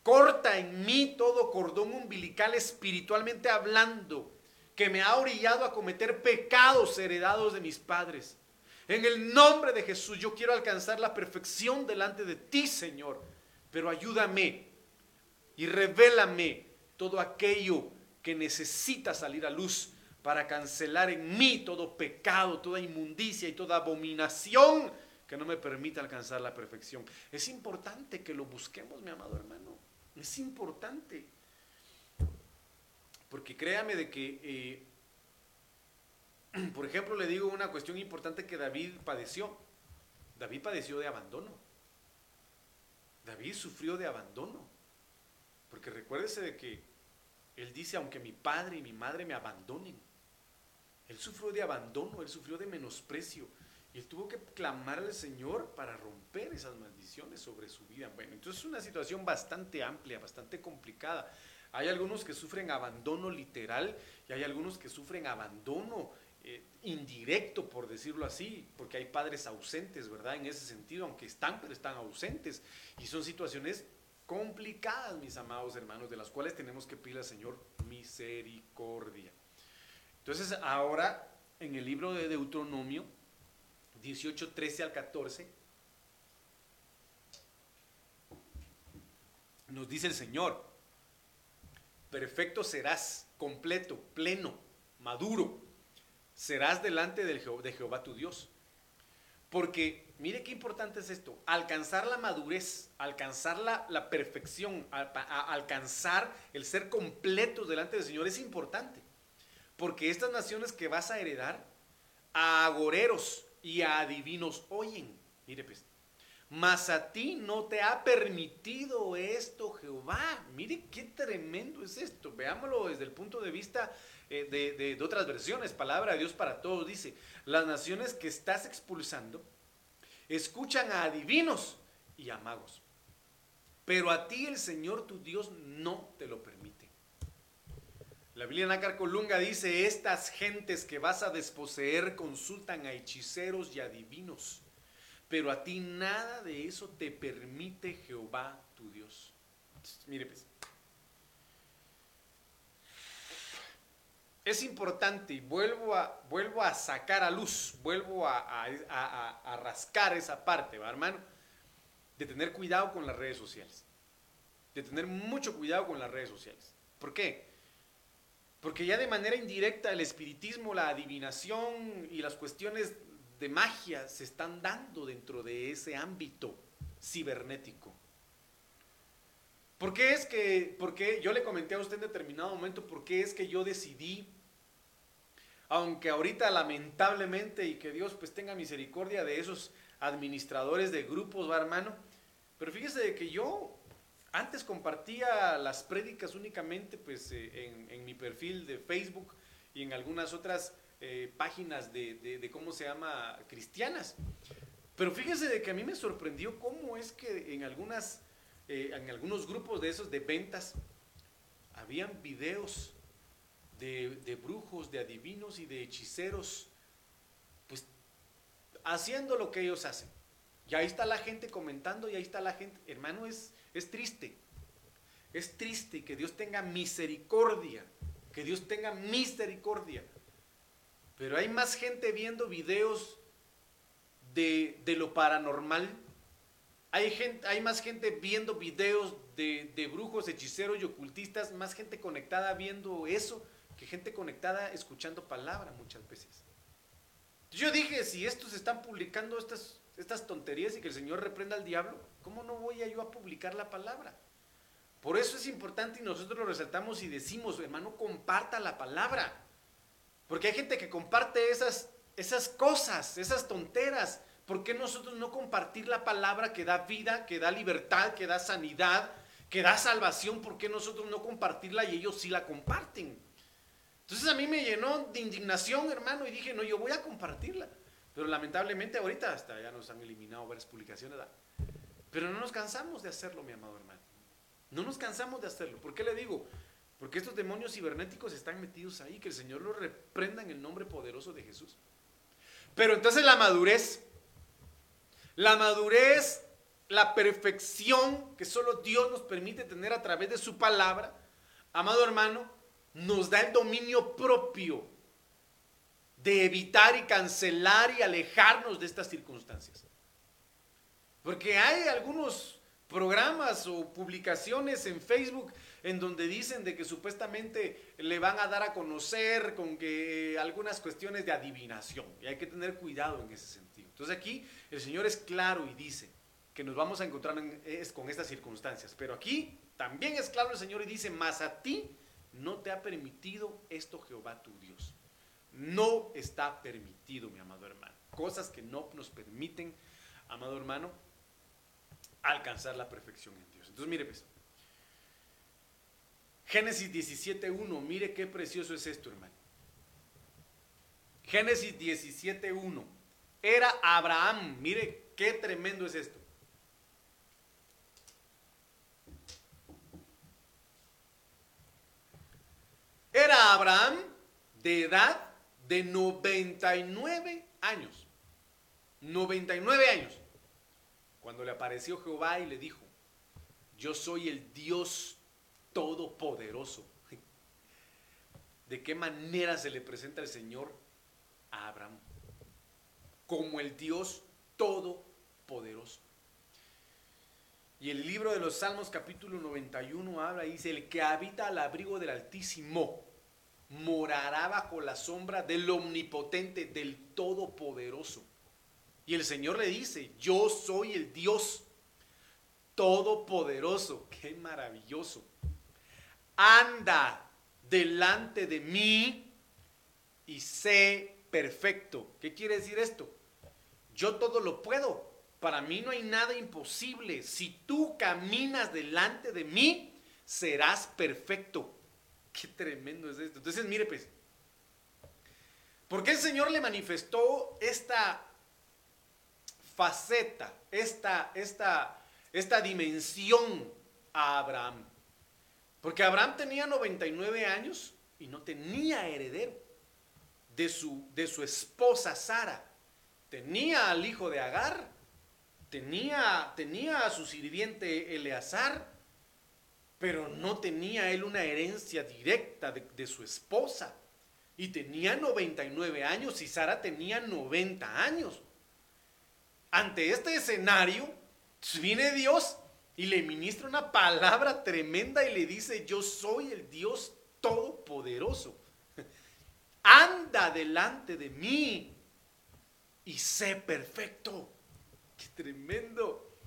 Corta en mí todo cordón umbilical espiritualmente hablando que me ha orillado a cometer pecados heredados de mis padres. En el nombre de Jesús yo quiero alcanzar la perfección delante de ti, Señor. Pero ayúdame y revélame todo aquello que necesita salir a luz para cancelar en mí todo pecado, toda inmundicia y toda abominación que no me permita alcanzar la perfección. Es importante que lo busquemos, mi amado hermano. Es importante. Porque créame de que, eh, por ejemplo, le digo una cuestión importante que David padeció. David padeció de abandono. David sufrió de abandono. Porque recuérdese de que él dice, aunque mi padre y mi madre me abandonen, él sufrió de abandono, él sufrió de menosprecio. Y él tuvo que clamar al Señor para romper esas maldiciones sobre su vida. Bueno, entonces es una situación bastante amplia, bastante complicada. Hay algunos que sufren abandono literal y hay algunos que sufren abandono eh, indirecto, por decirlo así, porque hay padres ausentes, ¿verdad? En ese sentido, aunque están, pero están ausentes. Y son situaciones complicadas, mis amados hermanos, de las cuales tenemos que pedir al Señor misericordia. Entonces, ahora, en el libro de Deuteronomio, 18, 13 al 14, nos dice el Señor, perfecto serás, completo, pleno, maduro, serás delante de Jehová tu Dios. Porque, mire qué importante es esto, alcanzar la madurez, alcanzar la, perfección, alcanzar el ser completo delante del Señor es importante. Porque estas naciones que vas a heredar, a agoreros, y a adivinos oyen. Mire pues, mas a ti no te ha permitido esto Jehová. Mire qué tremendo es esto. Veámoslo desde el punto de vista eh, de, otras versiones. Palabra de Dios para todos dice, las naciones que estás expulsando escuchan a adivinos y a magos. Pero a ti el Señor tu Dios no te lo permite. La Biblia Nácar Colunga dice, estas gentes que vas a desposeer consultan a hechiceros y adivinos, pero a ti nada de eso te permite Jehová tu Dios. Mire pues. Es importante y vuelvo a, vuelvo a sacar a luz, vuelvo a, a rascar esa parte, ¿va, hermano? De tener cuidado con las redes sociales. De tener mucho cuidado con las redes sociales. ¿Por qué? Porque ya de manera indirecta el espiritismo, la adivinación y las cuestiones de magia se están dando dentro de ese ámbito. cibernético. ¿Por qué es que, porque yo le comenté a usted en determinado momento, por qué es que yo decidí, aunque ahorita lamentablemente y que Dios pues tenga misericordia de esos administradores de grupos, va hermano, pero fíjese que yo antes compartía las prédicas únicamente pues eh, en, mi perfil de Facebook y en algunas otras eh, páginas de, de, cómo se llama, cristianas. Pero fíjese de que a mí me sorprendió cómo es que en algunas eh, en algunos grupos de esos de ventas, habían videos de, brujos, de adivinos y de hechiceros, pues haciendo lo que ellos hacen. Y ahí está la gente comentando y ahí está la gente. Hermano, es, es triste. Es triste que Dios tenga misericordia. Que Dios tenga misericordia. Pero hay más gente viendo videos de, de lo paranormal hay, gente, hay más gente viendo videos de, brujos, hechiceros y ocultistas, más gente conectada viendo eso que gente conectada escuchando palabra muchas veces. Yo dije, si estos están publicando estas, estas tonterías y que el Señor reprenda al diablo, ¿cómo no voy yo a publicar la palabra? Por eso es importante y nosotros lo resaltamos y decimos, hermano, comparta la palabra. Porque hay gente que comparte esas, esas cosas, esas tonteras, ¿Por qué nosotros no compartir la palabra que da vida, que da libertad, que da sanidad, que da salvación? ¿Por qué nosotros no compartirla y ellos sí la comparten? Entonces a mí me llenó de indignación, hermano, y dije, no, yo voy a compartirla. Pero lamentablemente ahorita hasta ya nos han eliminado varias publicaciones. Pero no nos cansamos de hacerlo, mi amado hermano. No nos cansamos de hacerlo. ¿Por qué le digo? Porque estos demonios cibernéticos están metidos ahí, que el Señor los reprenda en el nombre poderoso de Jesús. Pero entonces la madurez la madurez, la perfección que solo Dios nos permite tener a través de su palabra, amado hermano, nos da el dominio propio de evitar y cancelar y alejarnos de estas circunstancias. Porque hay algunos programas o publicaciones en Facebook en donde dicen de que supuestamente le van a dar a conocer con que algunas cuestiones de adivinación. Y hay que tener cuidado en ese sentido. Entonces aquí el Señor es claro y dice que nos vamos a encontrar con estas circunstancias. Pero aquí también es claro el Señor y dice, más a ti no te ha permitido esto Jehová tu Dios. No está permitido, mi amado hermano. Cosas que no nos permiten, amado hermano, alcanzar la perfección en Dios. Entonces mire pues. Génesis 17.1, mire qué precioso es esto, hermano. Génesis 17.1 era Abraham. Mire qué tremendo es esto. Era Abraham de edad de 99 años. 99 años. Cuando le apareció Jehová y le dijo, yo soy el Dios todopoderoso. ¿De qué manera se le presenta el Señor a Abraham? como el Dios todopoderoso. Y el libro de los Salmos capítulo 91 habla y dice, el que habita al abrigo del Altísimo morará bajo la sombra del omnipotente, del todopoderoso. Y el Señor le dice, yo soy el Dios todopoderoso. Qué maravilloso. Anda delante de mí y sé perfecto. ¿Qué quiere decir esto? Yo todo lo puedo. Para mí no hay nada imposible. Si tú caminas delante de mí, serás perfecto. Qué tremendo es esto. Entonces, mire pues, ¿por qué el Señor le manifestó esta faceta, esta, esta, esta dimensión a Abraham? Porque Abraham tenía 99 años y no tenía heredero de su, de su esposa Sara. Tenía al hijo de Agar, tenía, tenía a su sirviente Eleazar, pero no tenía él una herencia directa de, su esposa. Y tenía 99 años y Sara tenía 90 años. Ante este escenario, viene Dios y le ministra una palabra tremenda y le dice, yo soy el Dios todopoderoso. Anda delante de mí y sé perfecto. ¡Qué tremendo!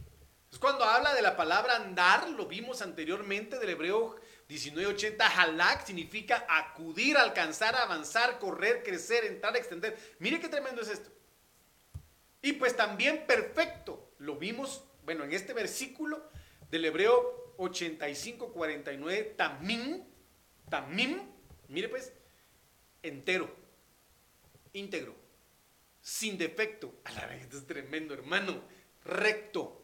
Es cuando habla de la palabra andar, lo vimos anteriormente del hebreo 1980, halak significa acudir, alcanzar, avanzar, correr, crecer, entrar, extender. Mire qué tremendo es esto. Y pues también perfecto, lo vimos, bueno, en este versículo del hebreo 85, 49, tamim, tamim, mire pues, entero, íntegro, sin defecto. A la vez, esto es tremendo, hermano. Recto,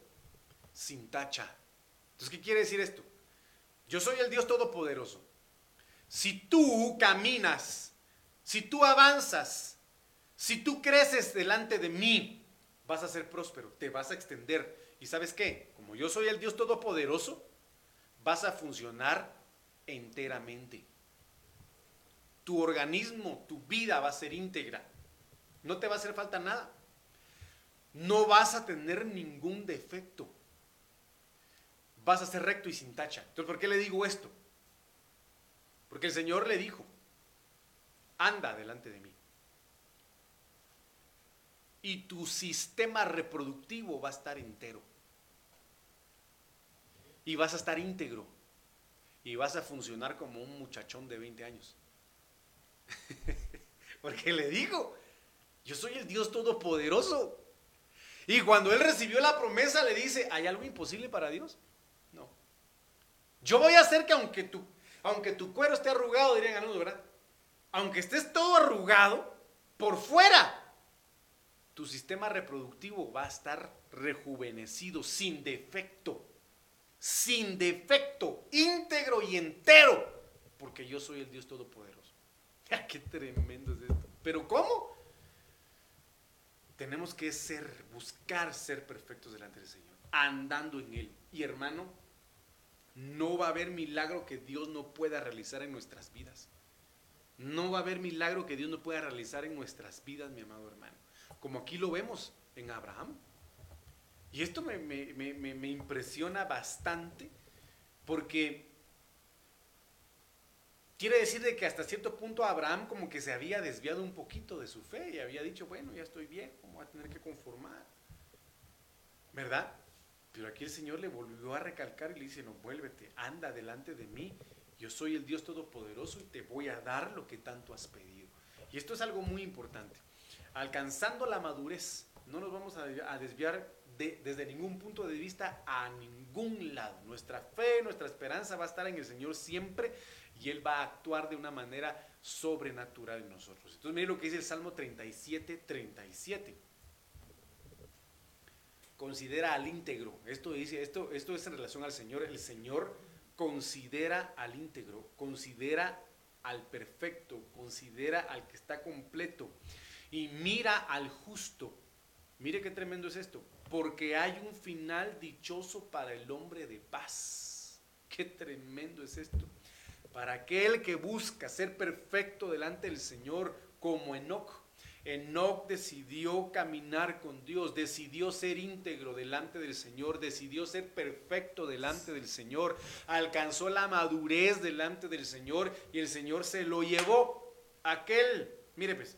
sin tacha. Entonces, ¿qué quiere decir esto? Yo soy el Dios Todopoderoso. Si tú caminas, si tú avanzas, si tú creces delante de mí, vas a ser próspero, te vas a extender. ¿Y sabes qué? Como yo soy el Dios Todopoderoso, vas a funcionar enteramente. Tu organismo, tu vida va a ser íntegra. No te va a hacer falta nada. No vas a tener ningún defecto. Vas a ser recto y sin tacha. Entonces, ¿por qué le digo esto? Porque el Señor le dijo, anda delante de mí. Y tu sistema reproductivo va a estar entero. Y vas a estar íntegro. Y vas a funcionar como un muchachón de 20 años. Porque le digo, yo soy el Dios Todopoderoso. Y cuando él recibió la promesa, le dice, ¿hay algo imposible para Dios? No. Yo voy a hacer que aunque tu, aunque tu cuero esté arrugado, dirían algunos, ¿verdad? Aunque estés todo arrugado, por fuera, tu sistema reproductivo va a estar rejuvenecido, sin defecto. Sin defecto, íntegro y entero. Porque yo soy el Dios Todopoderoso. ¡Qué tremendo es esto! ¿Pero cómo? Tenemos que ser, buscar ser perfectos delante del Señor, andando en Él. Y hermano, no va a haber milagro que Dios no pueda realizar en nuestras vidas. No va a haber milagro que Dios no pueda realizar en nuestras vidas, mi amado hermano. Como aquí lo vemos en Abraham. Y esto me, me, me, me impresiona bastante porque Quiere decir de que hasta cierto punto Abraham como que se había desviado un poquito de su fe y había dicho, bueno, ya estoy bien, ¿cómo voy a tener que conformar? ¿Verdad? Pero aquí el Señor le volvió a recalcar y le dice, no, vuélvete, anda delante de mí, yo soy el Dios Todopoderoso y te voy a dar lo que tanto has pedido. Y esto es algo muy importante. Alcanzando la madurez, no nos vamos a desviar desde ningún punto de vista a ningún lado. Nuestra fe, nuestra esperanza va a estar en el Señor siempre y Él va a actuar de una manera sobrenatural en nosotros. Entonces, mire lo que dice el Salmo 37, 37. Considera al íntegro. Esto dice, esto, esto es en relación al Señor. El Señor considera al íntegro, considera al perfecto, considera al que está completo y mira al justo. Mire qué tremendo es esto, porque hay un final dichoso para el hombre de paz. Qué tremendo es esto para aquel que busca ser perfecto delante del Señor como Enoch. Enoch decidió caminar con Dios, decidió ser íntegro delante del Señor, decidió ser perfecto delante del Señor, alcanzó la madurez delante del Señor y el Señor se lo llevó. Aquel, mire pues,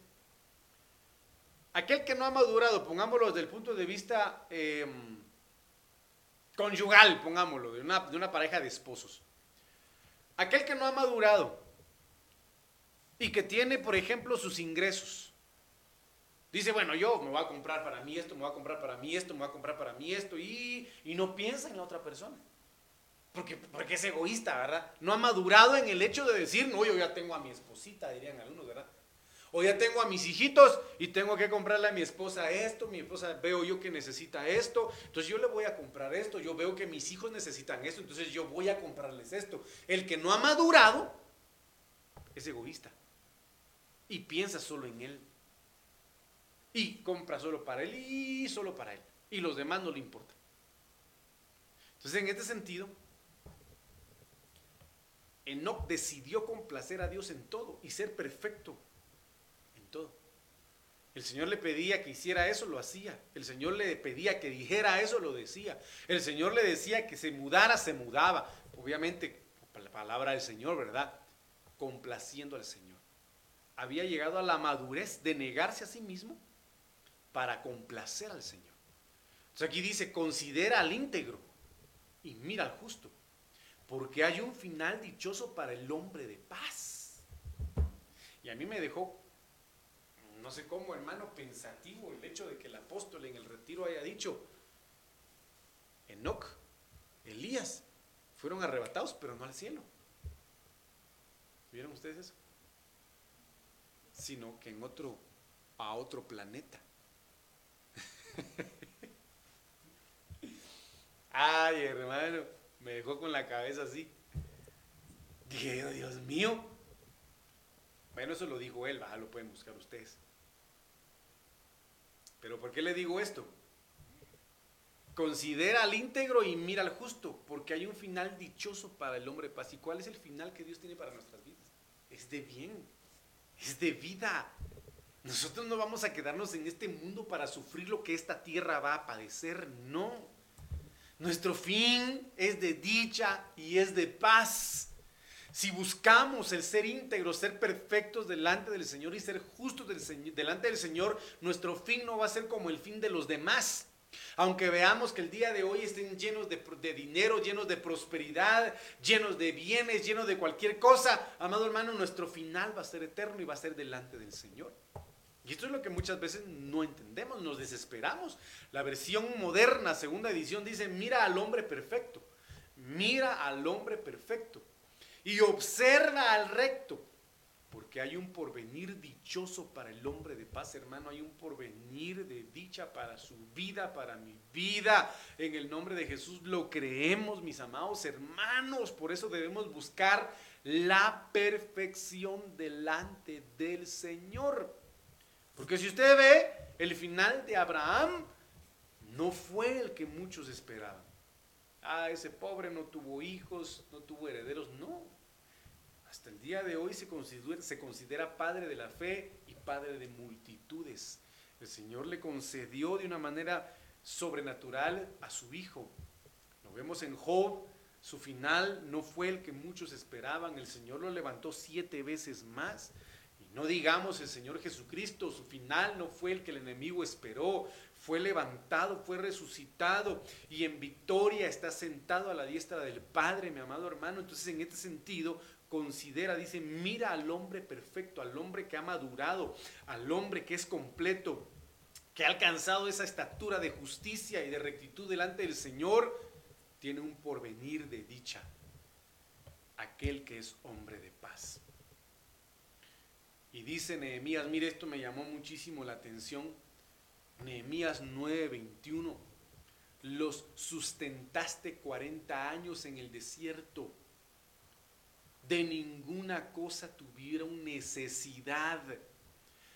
aquel que no ha madurado, pongámoslo desde el punto de vista em, conyugal, pongámoslo, de una, de una pareja de esposos. Aquel que no ha madurado y que tiene, por ejemplo, sus ingresos. Dice, bueno, yo me voy a comprar para mí esto, me voy a comprar para mí esto, me voy a comprar para mí esto, y, no piensa en la otra persona. Porque, porque es egoísta, ¿verdad? No ha madurado en el hecho de decir, no, yo ya tengo a mi esposita, dirían algunos, ¿verdad? O ya tengo a mis hijitos y tengo que comprarle a mi esposa esto, mi esposa veo yo que necesita esto, entonces yo le voy a comprar esto, yo veo que mis hijos necesitan esto, entonces yo voy a comprarles esto. El que no ha madurado es egoísta y piensa solo en él. Y compra solo para él y solo para él. Y los demás no le importan. Entonces en este sentido, Enoch decidió complacer a Dios en todo y ser perfecto. El Señor le pedía que hiciera eso, lo hacía. El Señor le pedía que dijera eso, lo decía. El Señor le decía que se mudara, se mudaba. Obviamente, la palabra del Señor, ¿verdad? Complaciendo al Señor. Había llegado a la madurez de negarse a sí mismo para complacer al Señor. Entonces aquí dice, considera al íntegro y mira al justo, porque hay un final dichoso para el hombre de paz. Y a mí me dejó, no sé cómo, hermano, pensativo el hecho de que el apóstol en el retiro haya dicho, Enoch, Elías, fueron arrebatados, pero no al cielo. ¿Vieron ustedes eso? Sino que en otro, a otro planeta. Ay, hermano, me dejó con la cabeza así. Dije, oh, Dios mío. Bueno, eso lo dijo él, lo pueden buscar ustedes. Pero ¿por qué le digo esto? Considera al íntegro y mira al justo, porque hay un final dichoso para el hombre paz. ¿Y cuál es el final que Dios tiene para nuestras vidas? Es de bien, es de vida. Nosotros no vamos a quedarnos en este mundo para sufrir lo que esta tierra va a padecer, no. Nuestro fin es de dicha y es de paz. Si buscamos el ser íntegros, ser perfectos delante del Señor y ser justos delante del Señor, nuestro fin no va a ser como el fin de los demás. Aunque veamos que el día de hoy estén llenos de, de, dinero, llenos de prosperidad, llenos de bienes, llenos de cualquier cosa, amado hermano, nuestro final va a ser eterno y va a ser delante del Señor. Y esto es lo que muchas veces no entendemos, nos desesperamos. La versión moderna, segunda edición, dice, mira al hombre perfecto, mira al hombre perfecto y observa al recto, porque hay un porvenir dichoso para el hombre de paz, hermano, hay un porvenir de dicha para su vida, para mi vida. En el nombre de Jesús lo creemos, mis amados hermanos, por eso debemos buscar la perfección delante del Señor. Porque si usted ve, el final de Abraham no fue el que muchos esperaban. Ah, ese pobre no tuvo hijos, no tuvo herederos. No. Hasta el día de hoy se considera, padre de la fe y padre de multitudes. El Señor le concedió de una manera sobrenatural a su hijo. Lo vemos en Job, su final no fue el que muchos esperaban. El Señor lo levantó siete veces más. No digamos el Señor Jesucristo, su final no fue el que el enemigo esperó, fue levantado, fue resucitado y en victoria está sentado a la diestra del Padre, mi amado hermano. Entonces en este sentido considera, dice, mira al hombre perfecto, al hombre que ha madurado, al hombre que es completo, que ha alcanzado esa estatura de justicia y de rectitud delante del Señor, tiene un porvenir de dicha, aquel que es hombre de paz. Y dice Nehemías, mire, esto me llamó muchísimo la atención. Nehemías 9:21, los sustentaste 40 años en el desierto. De ninguna cosa tuvieron necesidad.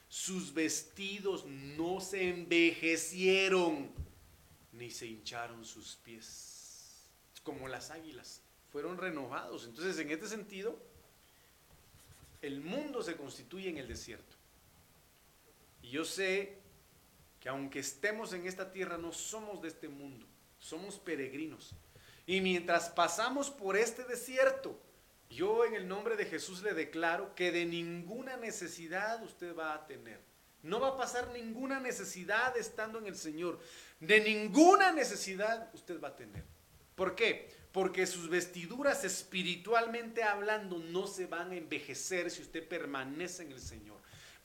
Sus vestidos no se envejecieron, ni se hincharon sus pies. Como las águilas, fueron renovados. Entonces, en este sentido, el mundo se constituye en el desierto. Y yo sé que aunque estemos en esta tierra, no somos de este mundo, somos peregrinos. Y mientras pasamos por este desierto, yo en el nombre de Jesús le declaro que de ninguna necesidad usted va a tener. No va a pasar ninguna necesidad estando en el Señor. De ninguna necesidad usted va a tener. ¿Por qué? porque sus vestiduras espiritualmente hablando no se van a envejecer si usted permanece en el Señor.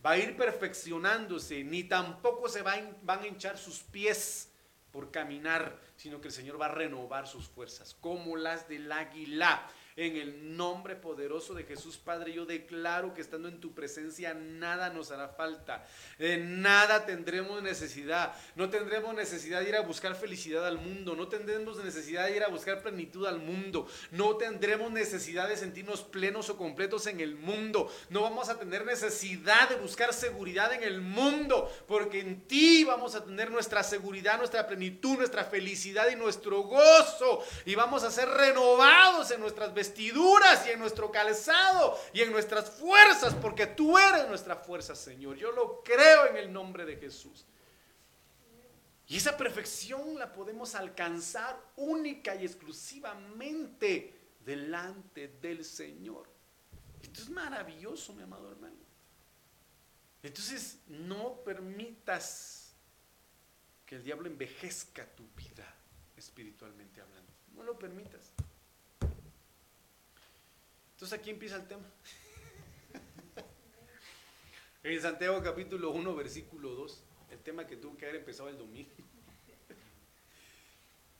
Va a ir perfeccionándose, ni tampoco se van a hinchar sus pies por caminar, sino que el Señor va a renovar sus fuerzas, como las del águila. En el nombre poderoso de Jesús, Padre, yo declaro que estando en tu presencia nada nos hará falta. De nada tendremos necesidad. No tendremos necesidad de ir a buscar felicidad al mundo. No tendremos necesidad de ir a buscar plenitud al mundo. No tendremos necesidad de sentirnos plenos o completos en el mundo. No vamos a tener necesidad de buscar seguridad en el mundo. Porque en ti vamos a tener nuestra seguridad, nuestra plenitud, nuestra felicidad y nuestro gozo. Y vamos a ser renovados en nuestras vestiduras vestiduras y en nuestro calzado y en nuestras fuerzas, porque tú eres nuestra fuerza, Señor. Yo lo creo en el nombre de Jesús. Y esa perfección la podemos alcanzar única y exclusivamente delante del Señor. Esto es maravilloso, mi amado hermano. Entonces, no permitas que el diablo envejezca tu vida espiritualmente hablando. No lo permitas. Entonces aquí empieza el tema. en Santiago capítulo 1, versículo 2, el tema que tuvo que haber empezado el domingo.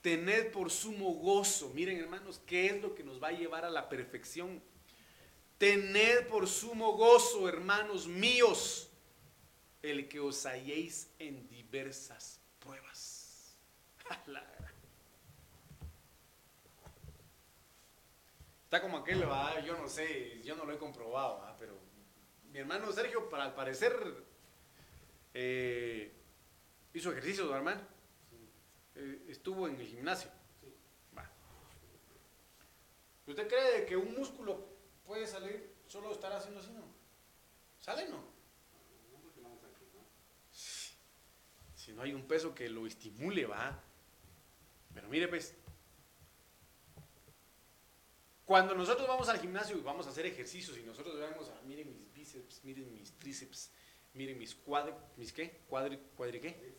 Tened por sumo gozo. Miren hermanos, ¿qué es lo que nos va a llevar a la perfección? Tened por sumo gozo, hermanos míos, el que os halléis en diversas pruebas. Está como aquel, yo no sé, yo no lo he comprobado, pero mi hermano Sergio, para al parecer, eh, hizo ejercicio, hermano. Eh, estuvo en el gimnasio. ¿Usted cree que un músculo puede salir solo estar haciendo así, no? ¿Sale no? Si no hay un peso que lo estimule, va. Pero mire, pues, cuando nosotros vamos al gimnasio y vamos a hacer ejercicios y nosotros vemos, ah, miren mis bíceps, miren mis tríceps, miren mis cuadri, mis qué, cuadri, cuadri qué,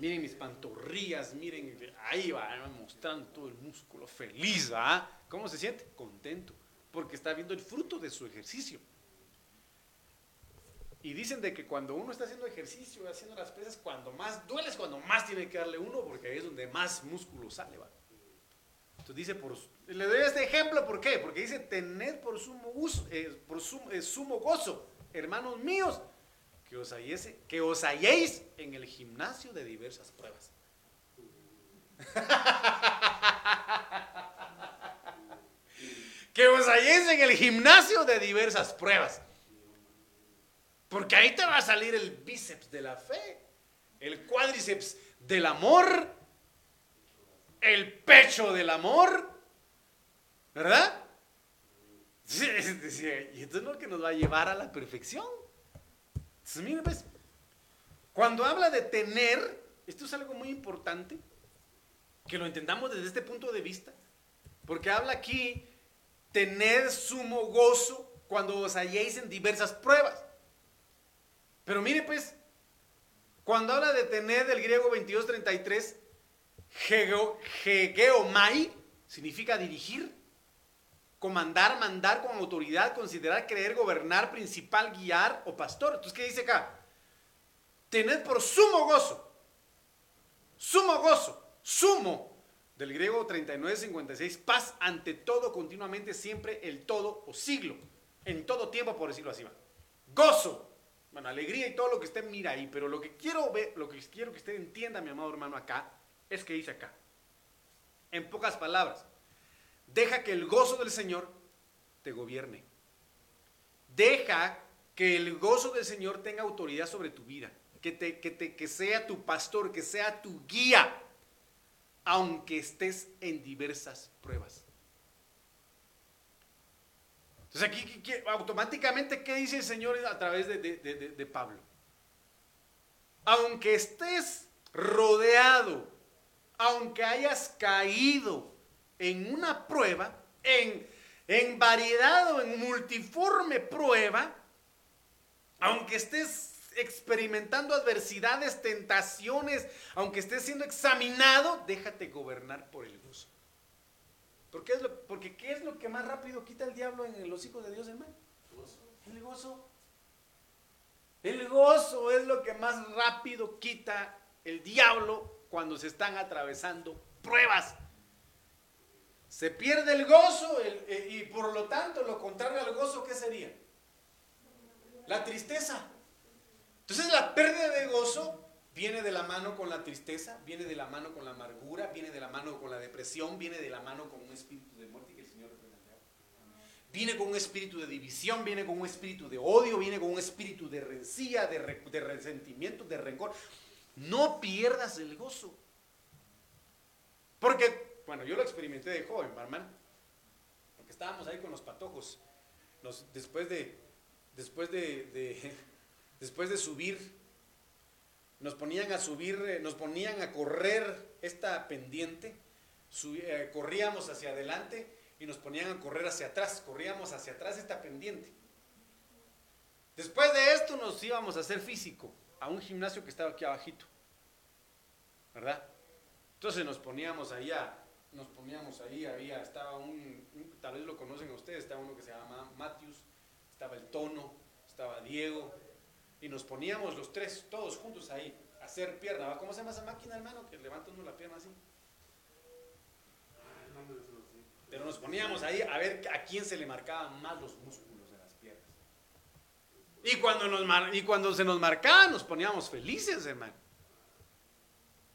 miren mis pantorrillas, miren, ahí va mostrando todo el músculo, feliz, ¿va? ¿Cómo se siente? Contento, porque está viendo el fruto de su ejercicio. Y dicen de que cuando uno está haciendo ejercicio, haciendo las pesas, cuando más duele es cuando más tiene que darle uno, porque ahí es donde más músculo sale, ¿va? Entonces dice, por, le doy este ejemplo, ¿por qué? Porque dice, tened por sumo, eh, eh, gozo, hermanos míos, que os, que os halléis en el gimnasio de diversas pruebas. que os halléis en el gimnasio de diversas pruebas. Porque ahí te va a salir el bíceps de la fe, el cuádriceps del amor, el pecho del amor, ¿verdad? Y esto es lo que nos va a llevar a la perfección. Entonces, miren, pues, cuando habla de tener, esto es algo muy importante, que lo entendamos desde este punto de vista, porque habla aquí, tener sumo gozo cuando os halléis en diversas pruebas. Pero mire pues, cuando habla de tener del griego 2233, hegeomai significa dirigir, comandar, mandar con autoridad, considerar, creer, gobernar, principal, guiar o pastor. Entonces, ¿qué dice acá? Tened por sumo gozo, sumo gozo, sumo, del griego 3956, paz ante todo, continuamente, siempre, el todo o siglo, en todo tiempo, por decirlo así. Gozo, bueno, alegría y todo lo que usted mira ahí, pero lo que quiero ver, lo que quiero que usted entienda, mi amado hermano, acá, es que dice acá, en pocas palabras, Deja que el gozo del Señor te gobierne. Deja que el gozo del Señor tenga autoridad sobre tu vida. Que, te, que, te, que sea tu pastor, que sea tu guía, aunque estés en diversas pruebas. Entonces aquí automáticamente, ¿qué dice el Señor a través de, de Pablo? Aunque estés rodeado, aunque hayas caído, en una prueba, en, en variedad o en multiforme prueba, aunque estés experimentando adversidades, tentaciones, aunque estés siendo examinado, déjate gobernar por el gozo. Porque, es lo, porque ¿qué es lo que más rápido quita el diablo en los hijos de Dios, hermano? El gozo. El gozo es lo que más rápido quita el diablo cuando se están atravesando pruebas. Se pierde el gozo eh, y por lo tanto lo contrario al gozo, ¿qué sería? La tristeza. Entonces la pérdida de gozo viene de la mano con la tristeza, viene de la mano con la amargura, viene de la mano con la depresión, viene de la mano con un espíritu de muerte que el Señor Viene con un espíritu de división, viene con un espíritu de odio, viene con un espíritu de rencilla, de, de resentimiento, de rencor. No pierdas el gozo. Porque bueno, yo lo experimenté de joven, barman, porque estábamos ahí con los patojos. después de, después de, después de subir, nos ponían a subir, eh, nos ponían a correr esta pendiente, eh, corríamos hacia adelante y nos ponían a correr hacia atrás, corríamos hacia atrás esta pendiente. Después de esto nos íbamos a hacer físico, a un gimnasio que estaba aquí abajito. ¿Verdad? Entonces nos poníamos ahí a, nos poníamos ahí, había, estaba un, tal vez lo conocen ustedes, estaba uno que se llama Matthews, estaba el Tono, estaba Diego, y nos poníamos los tres, todos juntos ahí, a hacer pierna. ¿Cómo se llama esa máquina, hermano? Que levanta uno la pierna así. Pero nos poníamos ahí a ver a quién se le marcaban más los músculos de las piernas. Y cuando, nos, y cuando se nos marcaba, nos poníamos felices, hermano.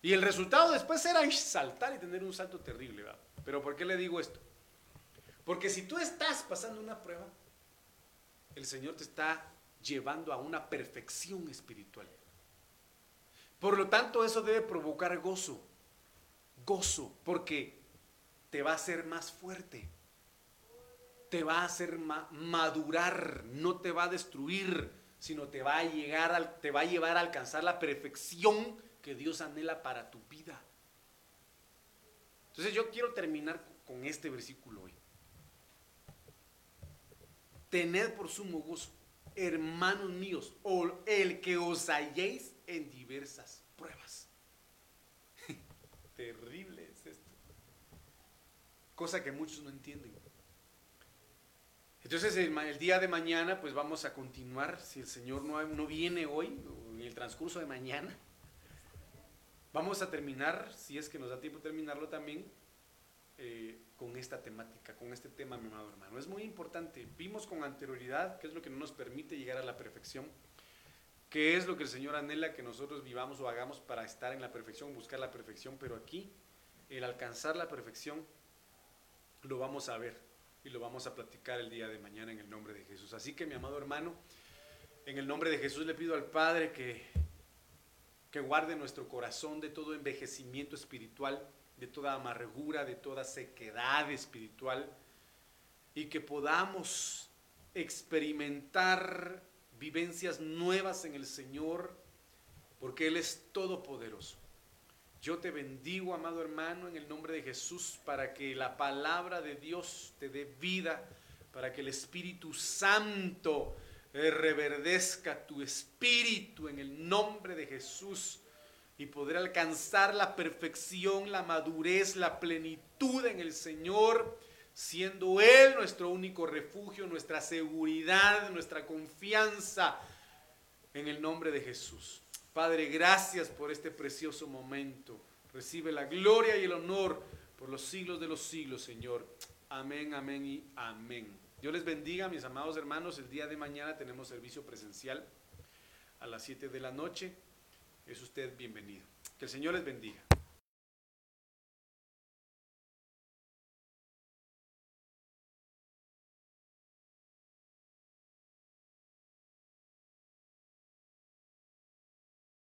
Y el resultado después era saltar y tener un salto terrible. ¿verdad? Pero ¿por qué le digo esto? Porque si tú estás pasando una prueba, el Señor te está llevando a una perfección espiritual. Por lo tanto, eso debe provocar gozo. Gozo, porque te va a hacer más fuerte. Te va a hacer madurar, no te va a destruir, sino te va a llegar te va a llevar a alcanzar la perfección que Dios anhela para tu vida. Entonces yo quiero terminar con este versículo hoy. Tened por sumo gozo, hermanos míos, o el que os halléis en diversas pruebas. Terrible es esto. Cosa que muchos no entienden. Entonces el, día de mañana pues vamos a continuar, si el Señor no, no viene hoy, en el transcurso de mañana, Vamos a terminar, si es que nos da tiempo terminarlo también, eh, con esta temática, con este tema, mi amado hermano. Es muy importante. Vimos con anterioridad qué es lo que no nos permite llegar a la perfección, qué es lo que el Señor anhela que nosotros vivamos o hagamos para estar en la perfección, buscar la perfección, pero aquí el alcanzar la perfección lo vamos a ver y lo vamos a platicar el día de mañana en el nombre de Jesús. Así que mi amado hermano, en el nombre de Jesús le pido al Padre que que guarde nuestro corazón de todo envejecimiento espiritual, de toda amargura, de toda sequedad espiritual, y que podamos experimentar vivencias nuevas en el Señor, porque Él es todopoderoso. Yo te bendigo, amado hermano, en el nombre de Jesús, para que la palabra de Dios te dé vida, para que el Espíritu Santo reverdezca tu espíritu en el nombre de Jesús y poder alcanzar la perfección, la madurez, la plenitud en el Señor, siendo Él nuestro único refugio, nuestra seguridad, nuestra confianza en el nombre de Jesús. Padre, gracias por este precioso momento. Recibe la gloria y el honor por los siglos de los siglos, Señor. Amén, amén y amén. Dios les bendiga, mis amados hermanos. El día de mañana tenemos servicio presencial a las 7 de la noche. Es usted bienvenido. Que el Señor les bendiga.